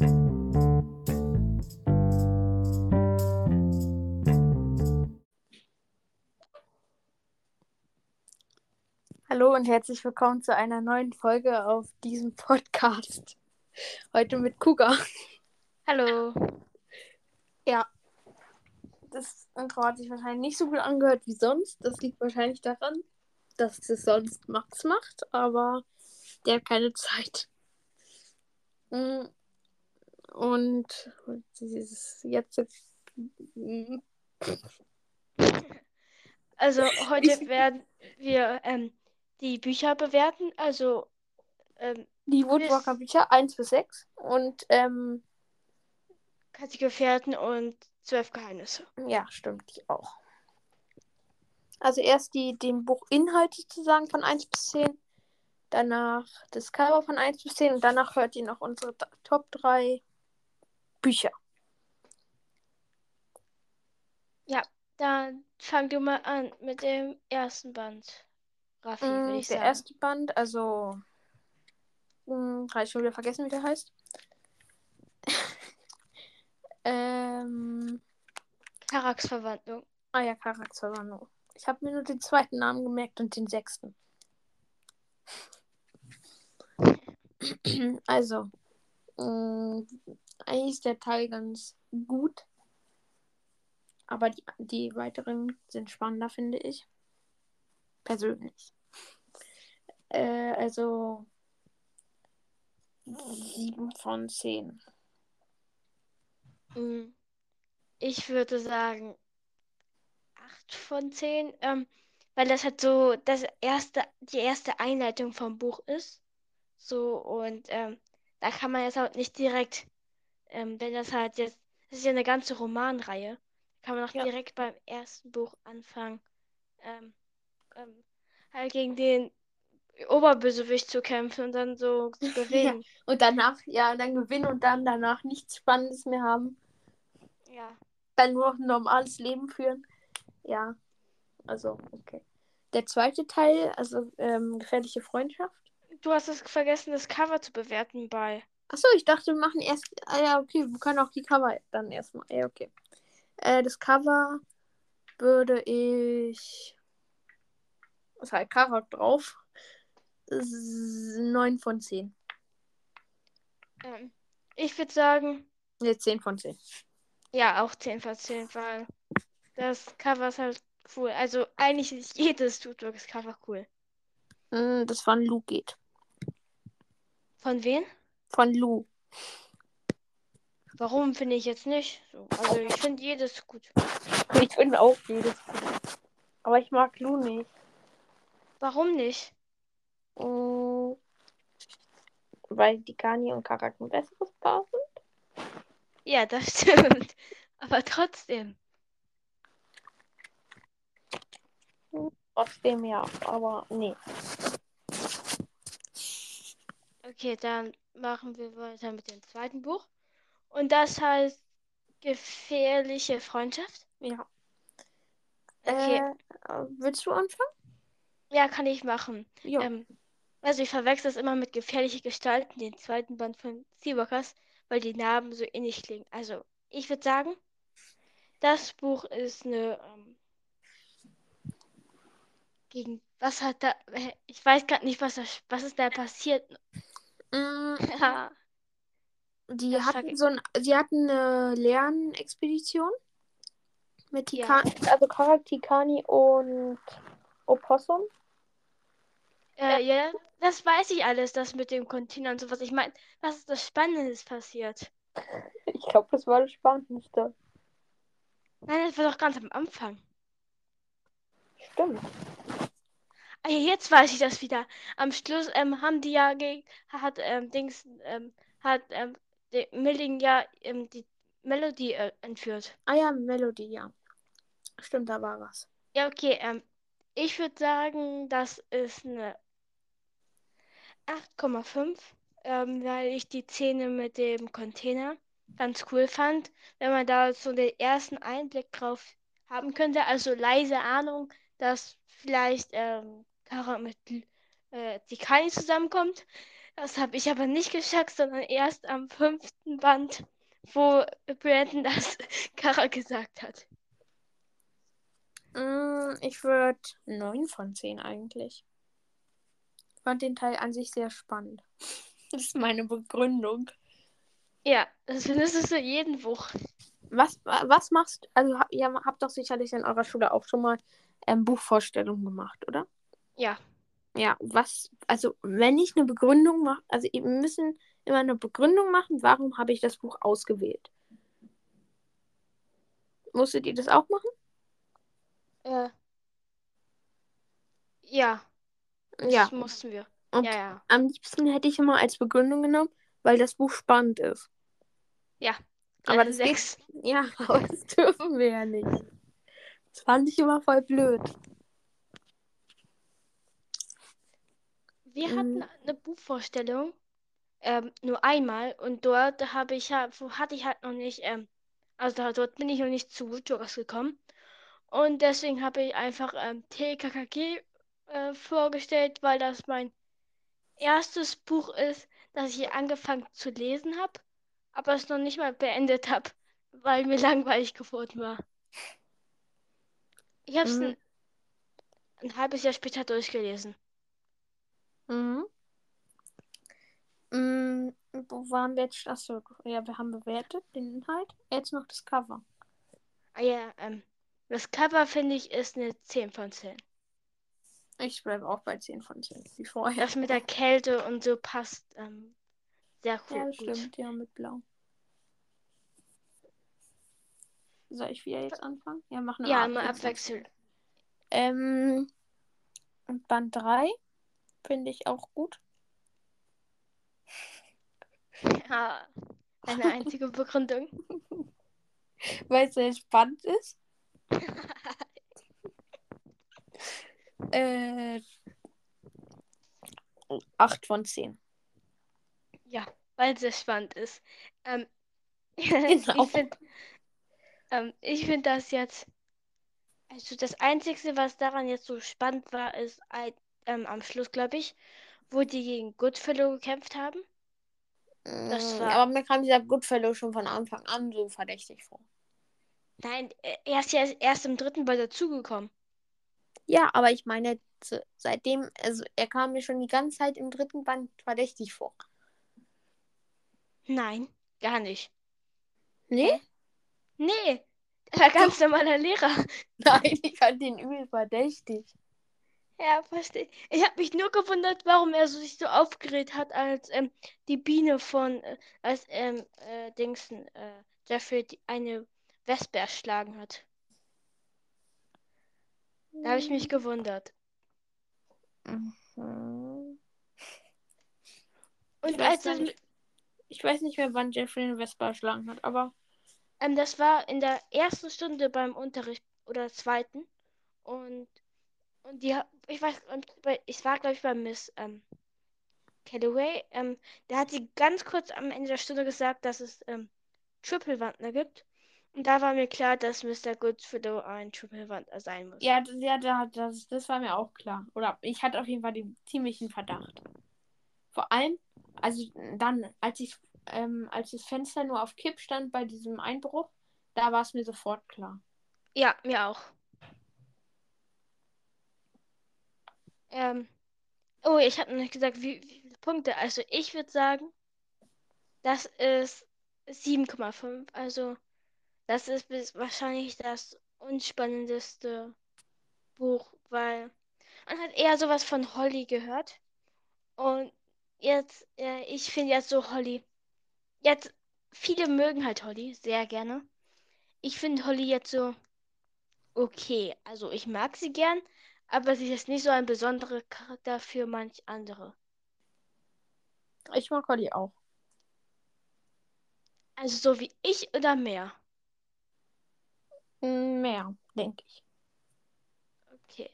Hallo und herzlich willkommen zu einer neuen Folge auf diesem Podcast. Heute mit Kuga. Hallo. Ja. Das Intro hat sich wahrscheinlich nicht so gut angehört wie sonst. Das liegt wahrscheinlich daran, dass es sonst Max macht, aber der hat keine Zeit. Mm, Und dieses jetzt. Also heute werden wir ähm, die Bücher bewerten. Also ähm, Die Woodwalker Bücher 1 bis 6 und ähm, Kathi Gefährten und zwölf Geheimnisse. Ja, stimmt, die auch. Also erst die, den Buch Inhalt sozusagen von 1 bis 10, danach das Cover von 1 bis 10 und danach hört ihr noch unsere Top 3 Bücher. Dann fang du mal an mit dem ersten Band. Raffi, Mm, ich der sagen. erste Band, also mm, habe ich schon wieder vergessen, wie der heißt. ähm, Charakterverwandlung. ah ja, Charakterverwandlung. Ich habe mir nur den zweiten Namen gemerkt und den sechsten. Also, mh, eigentlich ist der Teil ganz gut. Aber die, die weiteren sind spannender, finde ich. Persönlich. Äh, also 7 von 10. Mm, Ich würde sagen 8 von 10, ähm, weil das halt so das erste, die erste Einleitung vom Buch ist. So, und ähm, da kann man jetzt halt nicht direkt, ähm, wenn das halt jetzt, das ist ja eine ganze Romanreihe, kann man auch Ja. direkt beim ersten Buch anfangen, ähm, ähm, halt gegen den Oberbösewicht zu kämpfen und dann so zu gewinnen. Und danach, ja, dann gewinnen und dann danach nichts Spannendes mehr haben. Ja. Dann nur noch ein normales Leben führen. Ja, also, okay. Der zweite Teil, also ähm, gefährliche Freundschaft. Du hast es vergessen, das Cover zu bewerten bei. Achso, ich dachte, wir machen erst. Ah, ja, okay, wir können auch die Cover dann erstmal. Ja, okay. Äh, das Cover würde ich. Was halt Karak drauf? 9 von 10. Ähm, ich würde sagen, Ne, 10 von 10. ja, auch 10 von 10, weil das Cover ist halt cool. Also eigentlich ist jedes Tutors Cover cool. Hm, das von Lu geht. Von wem? Von Lu. Warum finde ich jetzt nicht? So, also ich finde jedes gut. Ich finde auch jedes gut. Aber ich mag Lu nicht. Warum nicht? Hm, weil die Kani und Karak ein besseres Paar sind. Ja, das stimmt. Aber trotzdem. Trotzdem ja, aber nee. Okay, dann machen wir weiter mit dem zweiten Buch. Und das heißt Gefährliche Freundschaft. Ja. Okay, Äh, willst du anfangen? ja, kann ich machen. Ja. Ähm, also ich verwechsel es immer mit Gefährliche Gestalten, den zweiten Band von Seawalkers, weil die Namen so ähnlich klingen. Also, ich würde sagen, das Buch ist eine ähm, gegen was hat da ich weiß gerade nicht, was da, was ist da passiert. Mm, Ja, Die Das hatten so ein, sie hatten eine Lernexpedition mit Ja. Tikan, also Karak, Tikani und Opossum. äh, ja, das weiß ich alles, das mit dem Container und sowas. Ich meine, was ist das Spannendes passiert? Ich glaube, das war das Spannendste. Nein, das war doch ganz am Anfang. Stimmt. Jetzt weiß ich das wieder. Am Schluss ähm, haben die ja ge hat ähm, Dings ähm, hat ähm, die Milling ja ähm, die Melodie äh, entführt. Ah ja, Melody, ja. Stimmt, da war was. Ja, okay. Ähm, ich würde sagen, das ist eine 8,5, ähm, weil ich die Szene mit dem Container ganz cool fand, wenn man da so den ersten Einblick drauf haben könnte. Also leise Ahnung, dass vielleicht ähm, Kara mit äh, Tikani zusammenkommt. Das habe ich aber nicht geschafft, sondern erst am fünften Band, wo Brandon das Kara gesagt hat. Mm, ich würde 9 von 10 eigentlich. Ich fand den Teil an sich sehr spannend. Das ist meine Begründung. Ja, das findest du jeden Buch. Was, wa- was machst Also, ha- ihr habt doch sicherlich in eurer Schule auch schon mal ähm, Buchvorstellungen gemacht, oder? Ja. Ja, was, also, wenn ich eine Begründung mache, also, wir müssen immer eine Begründung machen, warum habe ich das Buch ausgewählt? Musstet ihr das auch machen? Äh, ja, das Ja. mussten wir. Und Ja, ja. am liebsten hätte ich immer als Begründung genommen, weil das Buch spannend ist. Ja. Aber Äh, das geht, sechs. ja, aber das dürfen wir ja nicht. Das fand ich immer voll blöd. Wir Mhm. hatten eine Buchvorstellung, ähm, nur einmal und dort habe ich hatte ich halt noch nicht, ähm, also dort bin ich noch nicht zu Woodrockers gekommen und deswegen habe ich einfach ähm, TKKG äh, vorgestellt, weil das mein erstes Buch ist, das ich angefangen zu lesen habe, aber es noch nicht mal beendet habe, weil mir langweilig geworden war. Ich habe es Mhm. ein, ein halbes Jahr später durchgelesen. Mhm. Mm, wo waren wir jetzt? Achso, ja, wir haben bewertet den Inhalt. Jetzt noch das Cover. Ah ja, ähm, das Cover finde ich ist eine 10 von 10. Ich bleibe auch bei 10 von 10, wie vorher. Das mit der Kälte und so passt ähm, sehr cool. Ja, stimmt, ja, mit Blau. Soll ich wieder jetzt anfangen? Ja, machen wir Ja, mal abwechselnd. Ähm, und Band 3 finde ich auch gut. Ja, eine einzige Begründung. Weil es sehr spannend ist. Äh, 8 von 10. Ja, weil es sehr spannend ist. Ähm, Genau. ich finde ähm, find das jetzt. Also das Einzige, was daran jetzt so spannend war, ist ein, ähm, am Schluss, glaube ich, wo die gegen Goodfellow gekämpft haben. Mm, war- Aber mir kam dieser Goodfellow schon von Anfang an so verdächtig vor. Nein, äh, er ist ja erst im dritten Ball dazugekommen. Ja, aber ich meine, zu- seitdem, also er kam mir schon die ganze Zeit im dritten Band verdächtig vor. Nein, gar nicht. Nee? Nee, er war ganz normaler Lehrer. Nein, ich fand ihn übel verdächtig. Ja, verstehe. Ich habe mich nur gewundert, warum er so sich so aufgeregt hat, als ähm, die Biene von, äh, als ähm, äh, Dingsen, äh, Jeffrey die, eine Wespe erschlagen hat. Da habe ich mich gewundert. Mhm. Und Ich weiß als das, nicht. Ich weiß nicht mehr, wann Jeffrey den Vespa erschlagen hat, aber ähm, das war in der ersten Stunde beim Unterricht oder zweiten und und die, ich weiß, und bei, ich war glaube ich bei Miss ähm, Calloway, ähm, da hat sie ganz kurz am Ende der Stunde gesagt, dass es ähm, Triple-Wandler gibt. Und da war mir klar, dass Mr. Goodfellow ein Triple-Wandler sein muss. ja, ja da- das, das war mir auch klar. Oder ich hatte auf jeden Fall den ziemlichen Verdacht. Vor allem, also dann, als ich, ähm, als das Fenster nur auf Kipp stand bei diesem Einbruch, da war es mir sofort klar. Ja, mir auch. Ähm, oh, ich habe noch nicht gesagt, wie, wie viele Punkte. Also ich würde sagen, das ist 7,5. Also das ist wahrscheinlich das unspannendste Buch, weil man hat eher sowas von Holly gehört. Und jetzt, äh, ich finde jetzt so Holly. Jetzt, viele mögen halt Holly sehr gerne. Ich finde Holly jetzt so okay. Also ich mag sie gern, aber sie ist nicht so ein besonderer Charakter für manch andere. Ich mag Holly auch. Also so wie ich oder mehr. Mm, Mehr, denke ich. Okay.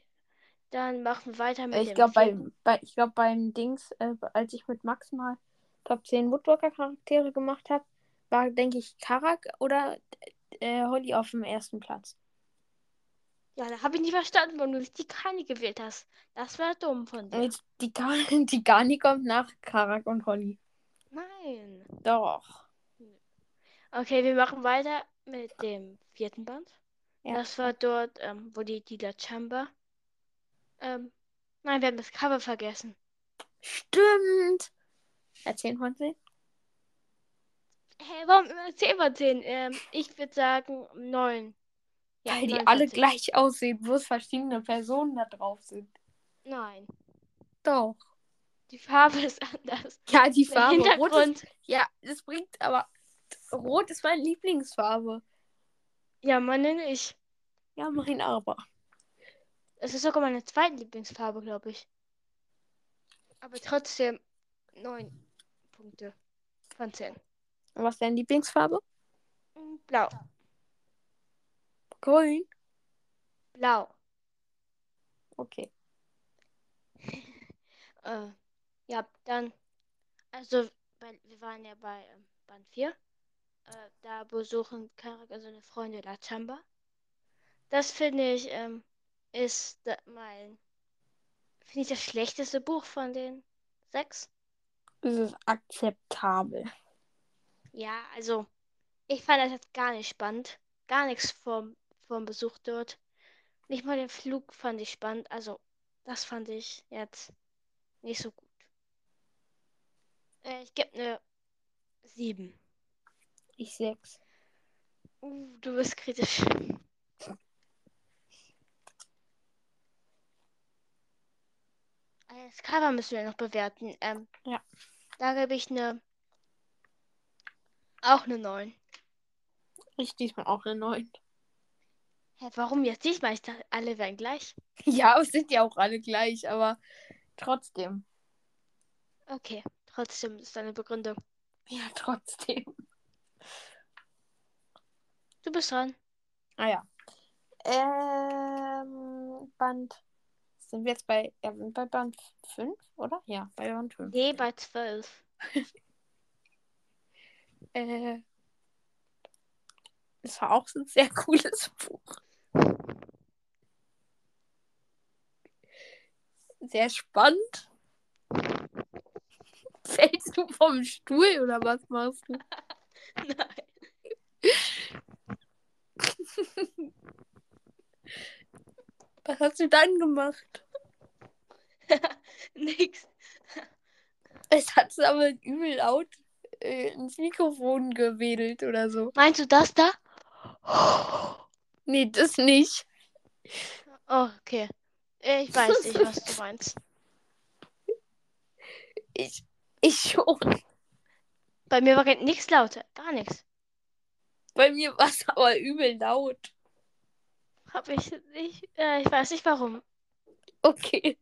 Dann machen wir weiter mit Ich dem glaube, vierten. bei, ich glaub, beim Dings, äh, als ich mit Max mal Top 10 Woodwalker-Charaktere gemacht habe, war, denke ich, Karak oder äh, Holly auf dem ersten Platz. Ja, da habe ich nicht verstanden, warum du die Kani gewählt hast. Das war dumm von dir. Jetzt Die, Gar- die Garni kommt nach Karak und Holly. Nein. Doch. Okay, wir machen weiter mit dem vierten Band. Ja. Das war dort, ähm, wo die Dila Chamber. Ähm, nein, wir haben das Cover vergessen. Stimmt. Erzählen von 10? Hä, warum immer 10 von 10? Ähm, ich würde sagen 9. Ja, Weil die 9 von alle 10. gleich aussehen, bloß verschiedene Personen da drauf sind. Nein, Doch. die Farbe ist anders. Ja, die Der Farbe. Rot ist, Hintergrund. ja, das bringt aber. Rot ist meine Lieblingsfarbe. Ja, meine nicht. Ja, mein aber. Es ist sogar meine zweite Lieblingsfarbe, glaube ich. Aber trotzdem 9 Punkte von 10. Und was ist deine Lieblingsfarbe? Blau. Grün. Blau. Okay. Äh, ja, dann, also, weil wir waren ja bei ähm, Band 4. Äh, da besuchen Karak und seine Freunde La Chamba. Das finde ich, ähm, ist da, mein, finde ich das schlechteste Buch von den sechs. Das ist akzeptabel. Ja, also, ich fand das jetzt gar nicht spannend. Gar nichts vom, vom Besuch dort. Nicht mal den Flug fand ich spannend. Also, das fand ich jetzt nicht so gut. Äh, ich gebe eine 7. Ich sechs. Uh, du bist kritisch. Äh, Das Cover müssen wir noch bewerten. Ähm, Ja. Da gebe ich eine. Auch eine 9. Ich diesmal auch eine 9. Hä, warum jetzt diesmal? Ich dachte, alle wären gleich. Ja, es sind ja auch alle gleich, aber trotzdem. Okay, trotzdem ist deine Begründung. Ja, trotzdem. Du bist dran. Ah ja. Ähm, Band. Sind wir jetzt bei, ja, sind bei Band 5, oder? Ja, bei Band 5. Nee, bei 12. Äh, das war auch so ein sehr cooles Buch. Sehr spannend. Fällst du vom Stuhl oder was machst du? Nein. Was hast du dann gemacht? Nix. Es hat aber übel laut äh, ins Mikrofon gewedelt oder so. Meinst du das da? Nee, das nicht. Oh, okay. Ich weiß nicht, was du meinst. Ich, ich schon. Bei mir war nichts lauter. Gar nichts. Bei mir war es aber übel laut. Hab ich nicht. Äh, ich weiß nicht warum. Okay.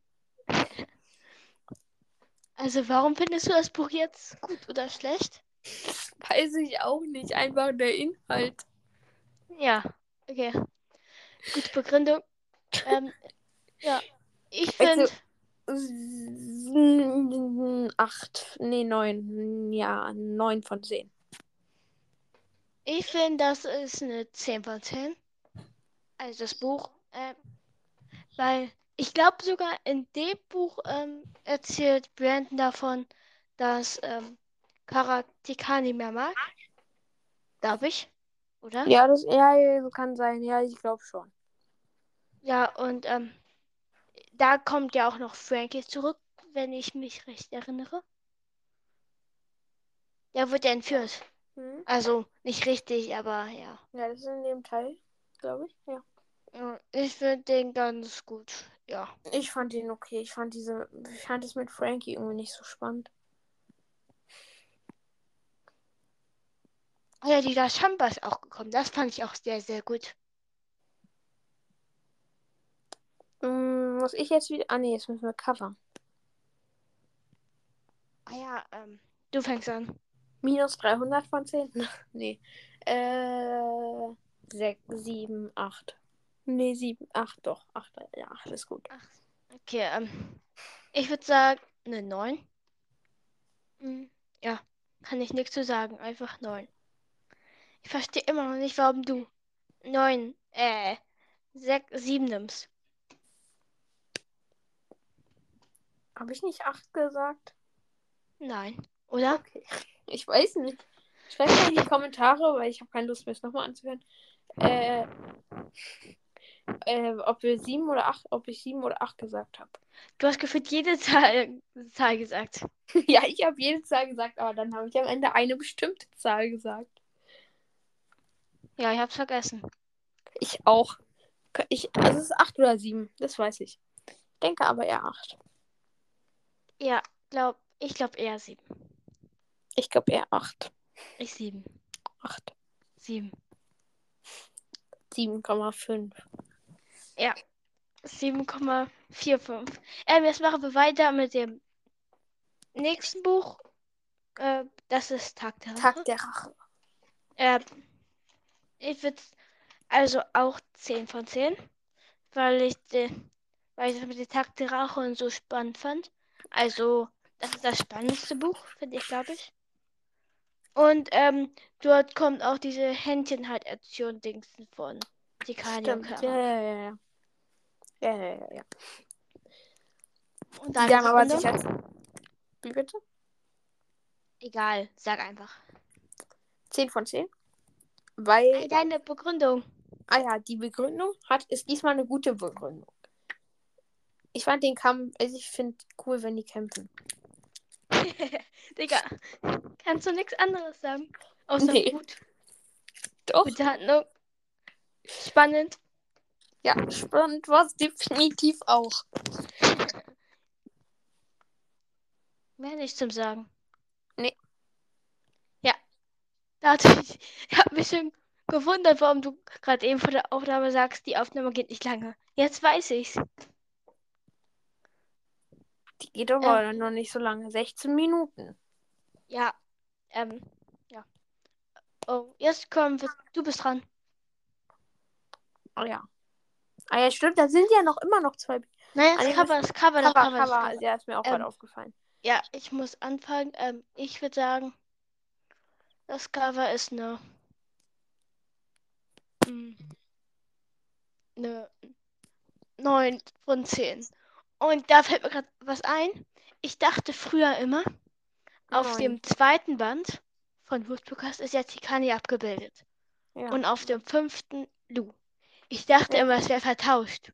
Also, warum findest du das Buch jetzt gut oder schlecht? Weiß ich auch nicht. Einfach der Inhalt. Ja, okay. Gute Begründung. Ähm, ja, ich Also- finde, Acht. Nee, neun. Ja, neun von zehn. ich finde, das ist eine 10 von 10. Also das Buch. Ähm, weil ich glaube sogar in dem Buch ähm, erzählt Brandon davon, dass ähm, Karakter nicht mehr mag. Darf ich? Oder? Ja, das ja, kann sein. Ja, ich glaube schon. Ja, und ähm, da kommt ja auch noch Frankie zurück, wenn ich mich recht erinnere. Der wird ja entführt. Hm? Also nicht richtig, aber ja. Ja, das ist in dem Teil, glaube ich. Ja. Ja, Ich finde den ganz gut. Ja. Ich fand ihn okay. Ich fand diese, ich fand es mit Frankie irgendwie nicht so spannend. Oh ja, die da Champa ist auch gekommen. Das fand ich auch sehr, sehr gut. Hm, muss ich jetzt wieder. Ah, nee, jetzt müssen wir covern. Ah ja, ähm, du fängst an. Minus 300 von 10? nee. Äh, 6, 7, 8. Nee, 7, 8 doch. 8, ja, 8 ist gut. Okay, ähm, ich würde sagen, eine 9. Hm, ja, kann ich nichts zu sagen. Einfach 9. Ich verstehe immer noch nicht, warum du 9, äh, sechs, sieben nimmst. Habe ich nicht acht gesagt? Nein, oder? Okay. Ich weiß nicht. Schreibt mal in die Kommentare, weil ich habe keine Lust mehr, es nochmal anzuhören. Äh, äh, ob wir sieben oder acht, ob ich sieben oder acht gesagt habe. Du hast gefühlt jede Zahl, Zahl gesagt. ja, ich habe jede Zahl gesagt, aber dann habe ich am Ende eine bestimmte Zahl gesagt. Ja, ich hab's vergessen. Ich auch. Ich, also es ist acht oder sieben, das weiß ich. Ich denke aber eher acht. Ja, glaub, ich glaube eher sieben. Ich glaube eher acht. Ich sieben. Acht. Sieben. 7,5. Ja. 7,45. Ähm, jetzt machen wir weiter mit dem nächsten Buch. Äh, das ist Tag der Rache. Tag der Rache. Äh, ich würde also auch 10 von 10, weil ich den, weil ich das mit dem Tag der Rache und so spannend fand. Also, das ist das spannendste Buch, finde ich, glaube ich. Und ähm, dort kommt auch diese Händchenhaltation-Dingsen von Tikani und Stimmt. Clara. Ja, ja, ja, ja. Ja, ja, ja, ja. Und Die deine haben aber sich als. Wie bitte? Egal, sag einfach. 10 von 10. Weil. Deine Begründung. Ah ja, die Begründung hat, ist diesmal eine gute Begründung. Ich fand den Kampf, also ich finde cool, wenn die kämpfen. Digga, kannst du nichts anderes sagen? Außer Nee. gut. Doch. Gute Handlung. Spannend. Ja, spannend war es definitiv auch. Mehr nicht zum Sagen. Nee. Ja. Da hatte ich, ich habe mich schon gewundert, warum du gerade eben vor der Aufnahme sagst, die Aufnahme geht nicht lange. Jetzt weiß ich's. Die geht aber noch nicht so lange. 16 Minuten. Ja. Ähm, ja. Oh, jetzt kommen wir. Du bist dran. Oh ja. Ah ja, stimmt, da sind ja noch immer noch zwei. Naja, Ah, das Cover, das Cover, das Cover, das Cover, ja, ist mir auch Ähm, gerade aufgefallen. Ja, ich muss anfangen. Ähm, ich würde sagen, das Cover ist eine, mm, eine 9 von 10. Und da fällt mir gerade was ein. Ich dachte früher immer, auf Neun. dem zweiten Band von Woodpeckers ist jetzt Hikani abgebildet. Ja. Und auf dem fünften Lu. Ich dachte Ja. immer, es wäre vertauscht.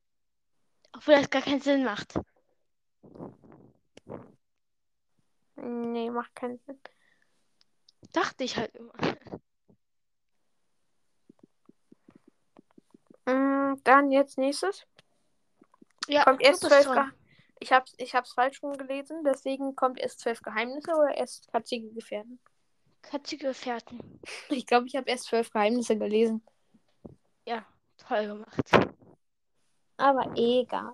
Obwohl das gar keinen Sinn macht. nee, macht keinen Sinn. Dachte ich halt immer. Mm, dann jetzt nächstes. Ja, kommt erst bist zwölf dran. Ge ich hab's, ich hab's falsch rum gelesen, deswegen kommt erst zwölf Geheimnisse oder erst katzige Gefährten. Katzige Gefährten. Ich glaube, ich habe erst zwölf Geheimnisse gelesen. Ja, toll gemacht. Aber egal.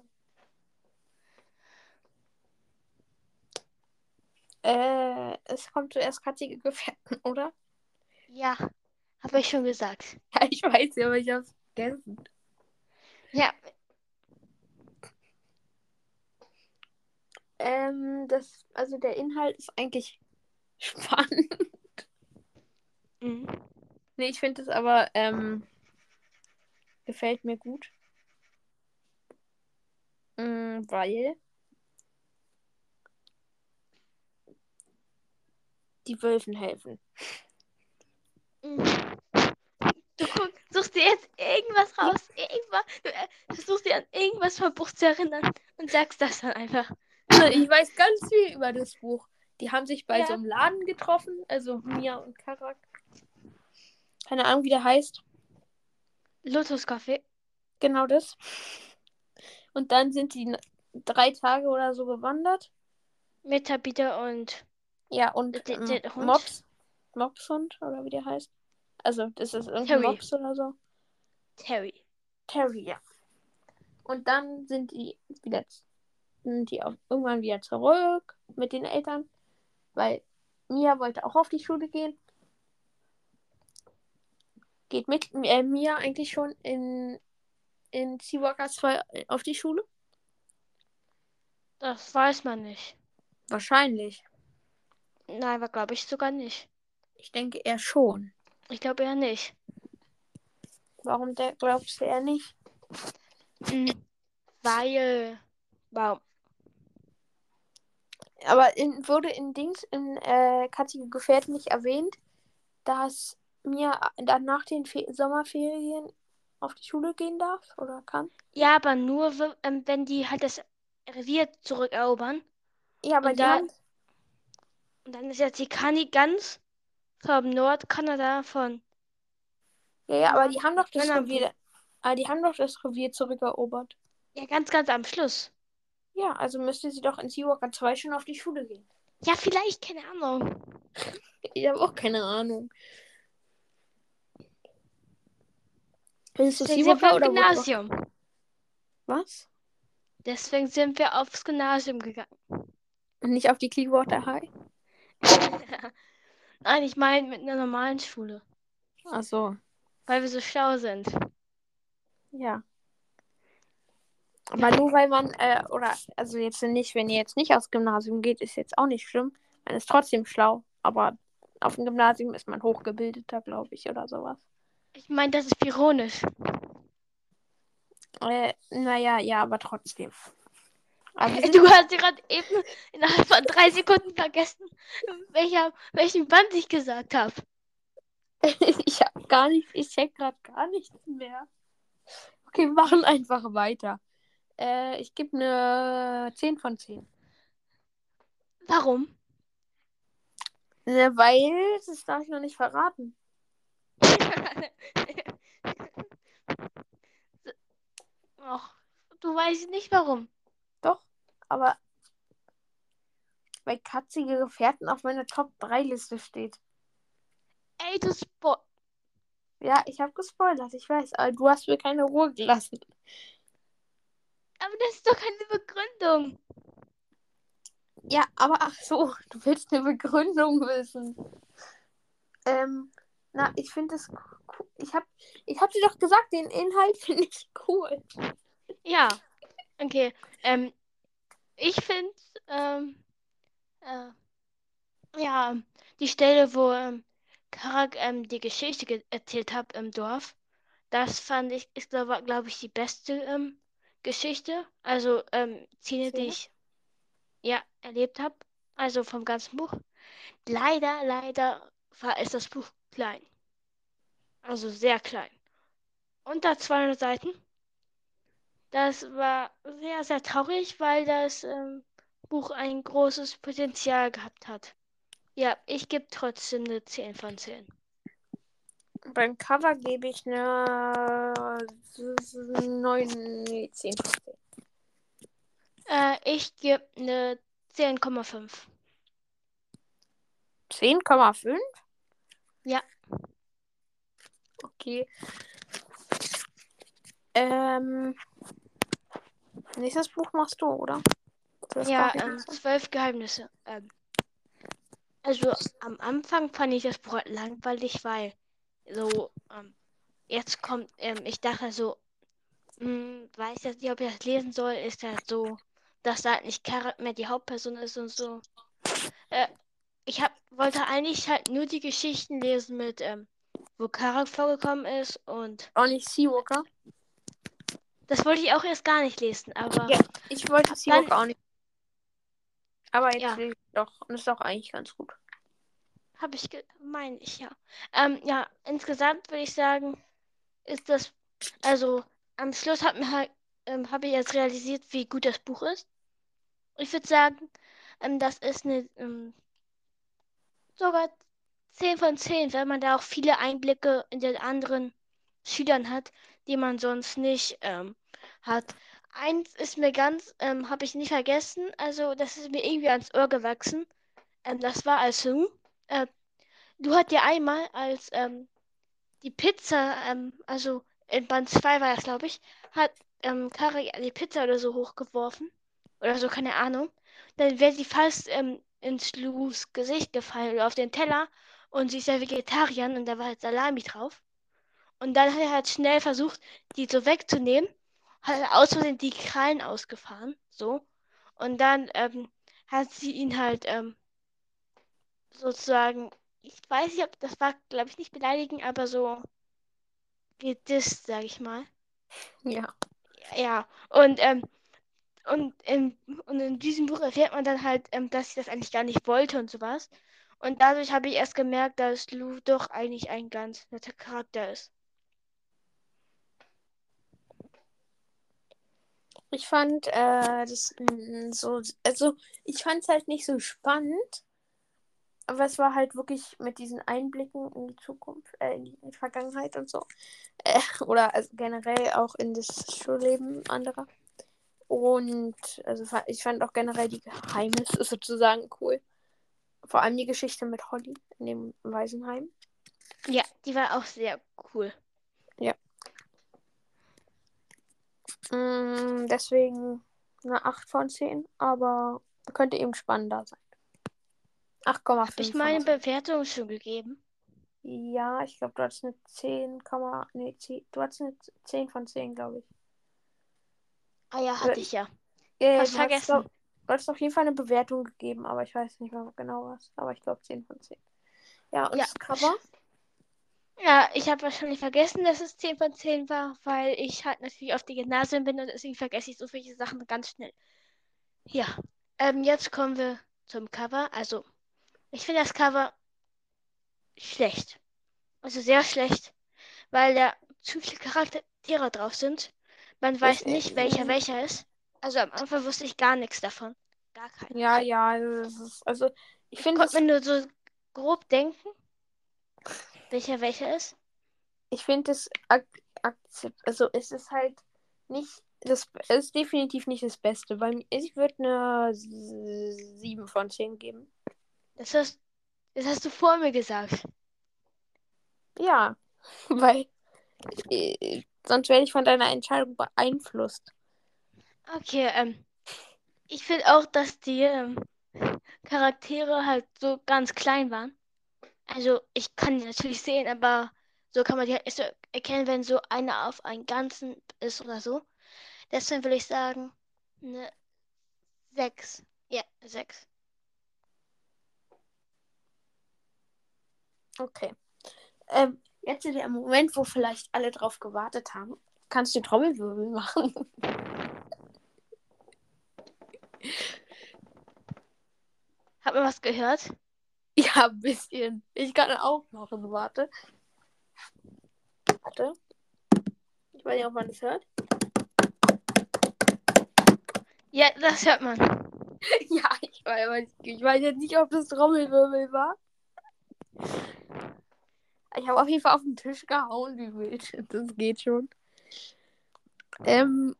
Äh, es kommt zuerst katzige Gefährten, oder? Ja, habe ich schon gesagt. Ja, ich weiß ja, aber ich hab's vergessen. Ja, Ähm, das, also der Inhalt ist eigentlich spannend. mhm. Nee, ich finde es aber, ähm, gefällt mir gut. Mm, weil die Wölfen helfen. Mhm. Du guck, suchst dir jetzt irgendwas raus, irgendwas, du äh, versuchst dir an irgendwas vom Buch zu erinnern und sagst das dann einfach. Ich weiß ganz viel über das Buch. Die haben sich bei Ja. so einem Laden getroffen, also Mia und Karak. Keine Ahnung, wie der heißt. Lotus-Kaffee. Genau das. Und dann sind die drei Tage oder so gewandert. Mit Tabitha und Ja, und Der- der ähm, Hund? Mops. Mopshund oder wie der heißt. Also, das ist irgendein Terry. Mops oder so. Terry. Terry, ja. Und dann sind die wieder sind die auch irgendwann wieder zurück mit den Eltern, weil Mia wollte auch auf die Schule gehen. Geht mit äh, Mia eigentlich schon in in Seawalker 2 auf die Schule? Das weiß man nicht. Wahrscheinlich. Nein, aber glaube ich sogar nicht. Ich denke eher schon. Ich glaube eher nicht. Warum glaubst du eher nicht? Mm, Weil, warum? Aber in, wurde in Dings, in äh, Katzige Gefährten nicht erwähnt, dass mir dann nach den Fe Sommerferien auf die Schule gehen darf oder kann? Ja, aber nur, ähm, wenn die halt das Revier zurückerobern. Ja, aber Und da- haben. Und dann ist jetzt die Kani ganz vom Nordkanada von. Ja, ja, aber die haben doch das. Revier. Aber die haben doch das Revier zurückerobert. Ja, ganz, ganz am Schluss. Ja, also müsste sie doch in Seawalker 2 schon auf die Schule gehen. Ja, vielleicht, keine Ahnung. Ich habe auch keine Ahnung. Es Deswegen sind wir oder Woodrow? Gymnasium. Was? Deswegen sind wir aufs Gymnasium gegangen. Und nicht auf die Clearwater High? Nein, ich meine mit einer normalen Schule. Ach so. Weil wir so schlau sind. Ja. Aber nur weil man, äh, oder, also jetzt nicht, wenn ihr jetzt nicht aufs Gymnasium geht, ist jetzt auch nicht schlimm. Man ist trotzdem schlau. Aber auf dem Gymnasium ist man hochgebildeter, glaube ich, oder sowas. Ich meine, das ist ironisch. Äh, naja, ja, aber trotzdem. Aber sind, Du hast gerade eben innerhalb von drei Sekunden vergessen, welcher, welchen Band ich gesagt habe. ich habe gar nicht, ich check gerade gar nichts mehr. Okay, wir machen einfach weiter. Äh, ich gebe eine 10 von 10. Warum? Ne, weil, das darf ich noch nicht verraten. Och, du weißt nicht warum. Doch, aber weil katzige Gefährten auf meiner Top 3 Liste steht. Ey, du Sport. Ja, ich habe gespoilert, ich weiß, aber du hast mir keine Ruhe gelassen. Das ist doch keine Begründung. Ja, aber ach so, du willst eine Begründung wissen. Ähm, na, ich finde es cool. Ich habe ich hab dir doch gesagt, den Inhalt finde ich cool. Ja, okay. Ähm, ich finde, ähm, äh, ja, die Stelle, wo ähm, Karak ähm, die Geschichte ge erzählt hat im Dorf, das fand ich, ist, glaube glaub ich, die beste ähm, Geschichte. Also, ähm, Szene, die ich ja erlebt habe. Also vom ganzen Buch. Leider, leider war ist das Buch klein. Also sehr klein. Unter 200 Seiten. Das war sehr, sehr traurig, weil das ähm, Buch ein großes Potenzial gehabt hat. Ja, ich gebe trotzdem eine 10 von 10. Beim Cover gebe ich eine 9, nee, 10 von 10. Äh, ich gebe eine 10,5. 10,5? Ja. Okay. Ähm. Nächstes Buch machst du, oder? Das Ja, ähm, zwölf Geheimnisse. Ähm, also am Anfang fand ich das Buch halt langweilig, weil so, ähm, jetzt kommt, ähm, ich dachte so, hm, weiß jetzt nicht, ob ich das lesen soll, ist halt so, dass da halt nicht Karat mehr die Hauptperson ist und so. Äh, ich hab, wollte eigentlich halt nur die Geschichten lesen mit, ähm, wo Karat vorgekommen ist und Auch nicht Seawalker. das wollte ich auch erst gar nicht lesen, aber Ja, ich wollte Seawalker auch nicht. Aber jetzt Ja. lese ich doch. Und ist doch eigentlich ganz gut. Habe ich, meine ich, ja. Ähm, ja, insgesamt würde ich sagen, ist das, also am Schluss hat halt, ähm, habe ich jetzt realisiert, wie gut das Buch ist. Ich würde sagen, ähm, das ist eine, ähm, sogar 10 von 10, weil man da auch viele Einblicke in den anderen Schülern hat, die man sonst nicht ähm, hat. Eins ist mir ganz, ähm, habe ich nicht vergessen, also das ist mir irgendwie ans Ohr gewachsen. Ähm, das war als Lu. Äh, du hat ja einmal als ähm, die Pizza, ähm, also in Band 2 war das, glaube ich, hat ähm, Kari die Pizza oder so hochgeworfen. Oder so, keine Ahnung. Dann wäre sie fast ähm, ins Lus Gesicht gefallen oder auf den Teller. Und sie ist ja Vegetarierin und da war halt Salami drauf. Und dann hat er halt schnell versucht, die so wegzunehmen. Hat er aus Versehen die Krallen ausgefahren. So. Und dann ähm, hat sie ihn halt ähm, sozusagen, ich weiß nicht, ob das war, glaube ich, nicht beleidigen, aber so gedisst, sag ich mal. Ja. Ja, und, ähm, und, in, und in diesem Buch erfährt man dann halt, ähm, dass sie das eigentlich gar nicht wollte und sowas. Und dadurch habe ich erst gemerkt, dass Lou doch eigentlich ein ganz netter Charakter ist. Ich fand äh, das mm, so, also ich fand es halt nicht so spannend, aber es war halt wirklich mit diesen Einblicken in die Zukunft, äh, in die, Vergangenheit und so. Äh, oder also generell auch in das Schulleben anderer. Und also ich fand auch generell die Geheimnisse sozusagen cool. Vor allem die Geschichte mit Holly in dem Waisenheim. Ja, die war auch sehr cool. Mm, deswegen eine 8 von 10, aber könnte eben spannender sein. 8,5 Habe ich meine 10. Bewertung schon gegeben? Ja, ich glaube, du hattest eine 10, Komma- nee, 10, du hattest eine 10 von 10, glaube ich. Ah ja, hatte ich ja. Äh, hattest, vergessen. glaub, du hattest auf jeden Fall eine Bewertung gegeben, aber ich weiß nicht mehr genau was. Aber ich glaube 10 von 10. Ja, und Ja. das Cover? Ja, ich habe wahrscheinlich vergessen, dass es 10 von 10 war, weil ich halt natürlich auf die Gymnasium bin und deswegen vergesse ich so viele Sachen ganz schnell. Ja, ähm, jetzt kommen wir zum Cover. Also, ich finde das Cover schlecht. Also sehr schlecht, weil da zu viele Charaktere drauf sind. Man weiß äh, nicht, welcher äh, welcher ist. Also am Anfang wusste ich gar nichts davon. Gar keinen. Ja, ja, das ist, also ich finde es Konnte man nur so grob denken, welcher welcher ist. ich finde es ak akzept, also es ist halt nicht das es ist definitiv nicht das Beste. Weil ich würde eine 7 von 10 geben. Das hast, das hast du vor mir gesagt. Ja, weil äh, sonst werde ich von deiner Entscheidung beeinflusst. Okay, ähm, ich finde auch, dass die ähm, Charaktere halt so ganz klein waren. Also ich kann die natürlich sehen, aber so kann man die halt so erkennen, wenn so einer auf einen Ganzen ist oder so. Deswegen würde ich sagen, eine 6. Ja, 6. Okay. Ähm, jetzt in dem Moment, wo vielleicht alle drauf gewartet haben, kannst du Trommelwirbel machen. Hat man was gehört? ja, ein bisschen. Ich kann auch machen. Warte. Warte. Ich weiß nicht, ob man das hört. Ja, das hört man. ja, ich weiß, ich weiß jetzt nicht, ob das Trommelwirbel war. Ich habe auf jeden Fall auf den Tisch gehauen, wie wild. Das geht schon. Ähm,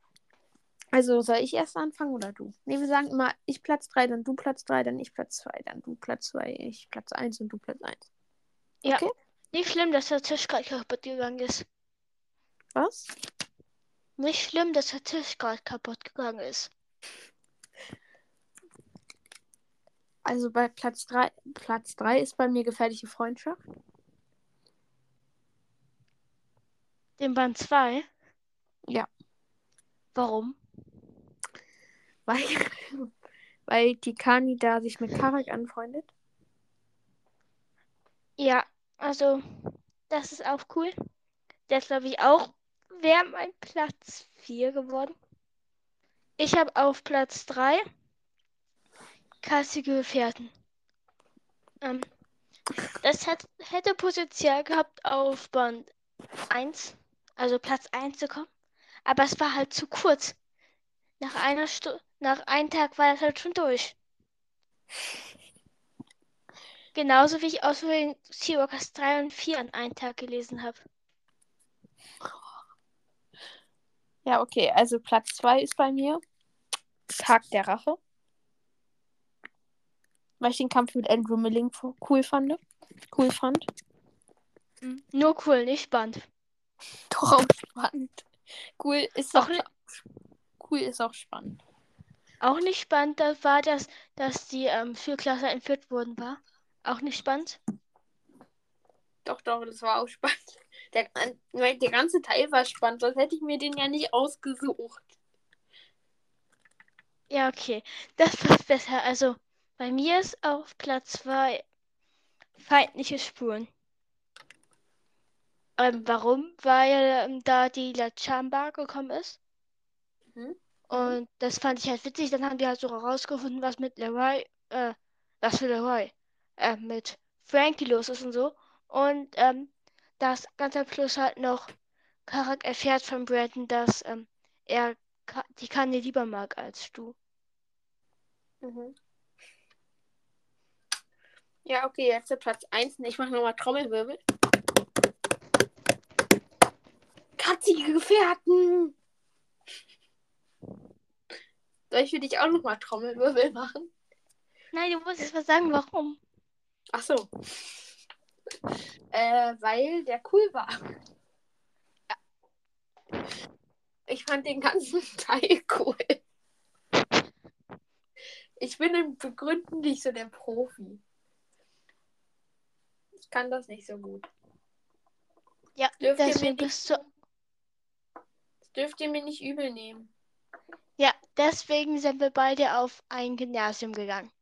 also soll ich erst anfangen oder du? Ne, wir sagen immer, ich Platz 3, dann du Platz 3, dann ich Platz 2, dann du Platz 2, ich Platz 1 und du Platz 1. Ja. Okay. Nicht schlimm, dass der Tisch gerade kaputt gegangen ist. Was? Nicht schlimm, dass der Tisch gerade kaputt gegangen ist. Also bei Platz 3, Platz 3 ist bei mir gefährliche Freundschaft. Den Band 2? Ja. Warum? Weil, weil Tikani da sich mit Karak anfreundet. Ja, also, das ist auch cool. Der ist, glaube ich, auch wäre mein Platz 4 geworden. Ich habe auf Platz 3 kassige Gefährten. Ähm, das hat, hätte Potenzial gehabt, auf Band 1, also Platz 1 zu kommen. Aber es war halt zu kurz. Nach einer Stunde, nach einem Tag war das halt schon durch. Genauso wie ich aus den Seawalkers 3 und 4 an einem Tag gelesen habe. Ja, okay. Also Platz 2 ist bei mir Tag der Rache. Weil ich den Kampf mit Andrew Milling cool fand. Cool fand. Nur cool, nicht spannend. Doch auch spannend. Cool ist Auch auch, cool ist auch spannend. Auch nicht spannend, das war das, dass die ähm, Schulklasse entführt worden war. Auch nicht spannend. Doch, doch, das war auch spannend. Der, der ganze Teil war spannend, sonst hätte ich mir den ja nicht ausgesucht. Ja, okay. Das passt besser. Also, bei mir ist auf Platz 2 feindliche Spuren. Ähm, warum? Weil ähm, da die La Chamba gekommen ist. Mhm. Und das fand ich halt witzig. Dann haben die halt so herausgefunden, was mit Leroy, äh, was für Leroy, äh, mit Frankie los ist und so. Und ähm, das ganz am Schluss halt noch Karak erfährt von Brandon, dass ähm, er Ka die Kanye lieber mag als du. Mhm. Ja, okay, jetzt der Platz 1. Ich mache nochmal Trommelwirbel. Katzige Gefährten! Soll ich für dich auch nochmal Trommelwirbel machen? Nein, du musst jetzt was sagen, warum. Ach so. Äh, weil der cool war. Ja. Ich fand den ganzen Teil cool. Ich bin im Begründen nicht so der Profi. Ich kann das nicht so gut. Ja, Dürft deswegen bist du. Dürft ihr mir nicht übel nehmen. Ja, deswegen sind wir beide auf ein Gymnasium gegangen.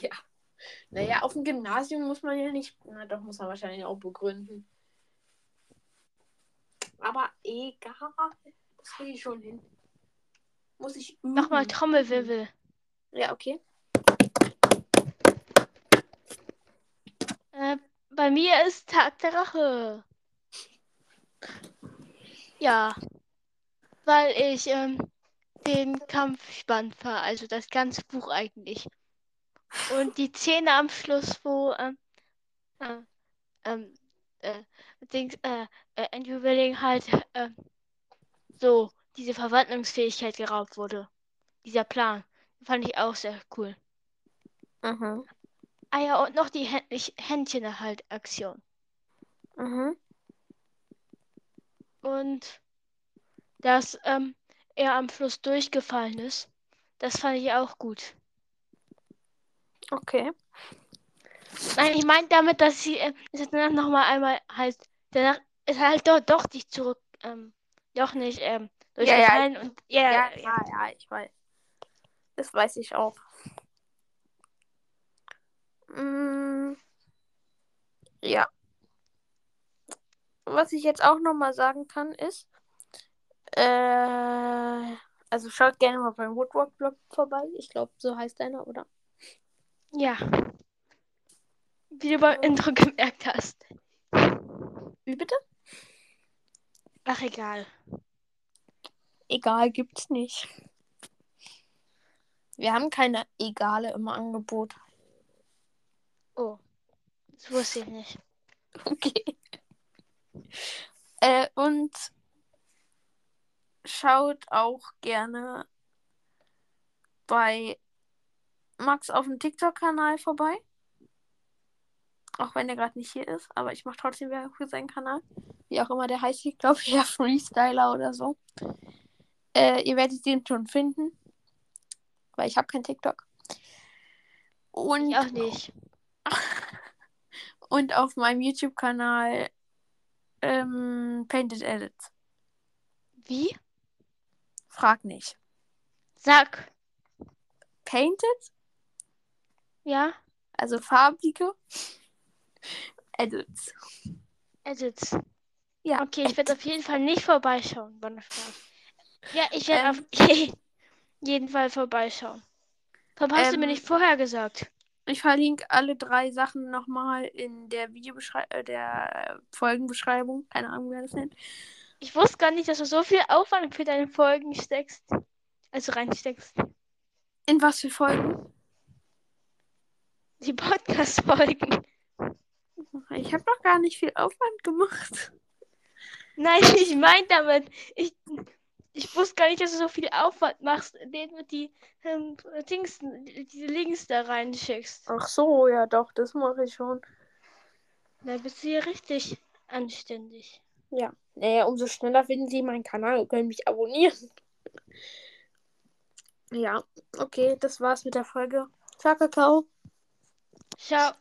Ja. Naja, auf dem Gymnasium muss man ja nicht. Na doch, muss man wahrscheinlich auch begründen. Aber egal. Das kriege ich schon hin. Muss ich üben. Nochmal Trommelwirbel. Ja, okay. Äh, bei mir ist Tag der Rache. Ja, weil ich ähm, den Kampf spannend war, also das ganze Buch eigentlich. Und die Szene am Schluss, wo ähm, äh, ähm, äh, Dings, äh, äh, Andrew Willing halt äh, so diese Verwandlungsfähigkeit geraubt wurde. Dieser Plan. Fand ich auch sehr cool. Mhm. Ah ja, und noch die Hä Händchen halt Aktion. Mhm. Und dass ähm, er am Fluss durchgefallen ist, das fand ich auch gut. Okay. Nein, ich meine damit, dass sie äh, danach noch mal einmal halt danach ist halt doch doch nicht zurück, ähm, doch nicht ähm, Ja, ja, durchgefallen und ja, Ja, ja, ja, ja, ich weiß. Das weiß ich auch. Mm, ja. Was ich jetzt auch noch mal sagen kann, ist, äh, also schaut gerne mal beim Woodwalk-Blog vorbei. Ich glaube, so heißt einer, oder? ja. Wie du beim Intro gemerkt hast. Wie bitte? Ach egal. Egal, gibt's nicht. Wir haben keine Egale im Angebot. Oh, das wusste ich nicht. Okay. Äh, und schaut auch gerne bei Max auf dem TikTok-Kanal vorbei. Auch wenn er gerade nicht hier ist, aber ich mache trotzdem Werbung für seinen Kanal. Wie auch immer der heißt, ich glaube, ja, Freestyler oder so. Äh, ihr werdet den schon finden. Weil ich habe kein TikTok. Und Ich auch nicht. und auf meinem YouTube-Kanal ähm, Painted Edits. Wie? Frag nicht. Sag. Painted, Ja? also farbige Edits. Edits. Ja. Okay, ich werde auf jeden Fall nicht vorbeischauen. Spaß. Ja, ich werde Ähm. auf jeden Fall vorbeischauen. Warum hast du mir Ähm. nicht vorher gesagt? Ich verlinke alle drei Sachen nochmal in der Videobeschreibung, äh, der Folgenbeschreibung. Keine Ahnung, wer das nennt. Ich wusste gar nicht, dass du so viel Aufwand für deine Folgen steckst. Also reinsteckst. In was für Folgen? Die Podcast-Folgen. Ich habe noch gar nicht viel Aufwand gemacht. Nein, ich meine damit. Ich, ich wusste gar nicht, dass du so viel Aufwand machst, indem du die ähm, Dings, diese Links da reinschickst. Ach so, ja doch, das mache ich schon. Da bist du hier richtig anständig. Ja. Naja, umso schneller finden Sie meinen Kanal und können mich abonnieren. Ja, okay, das war's mit der Folge. Ciao, Kakao. Ciao.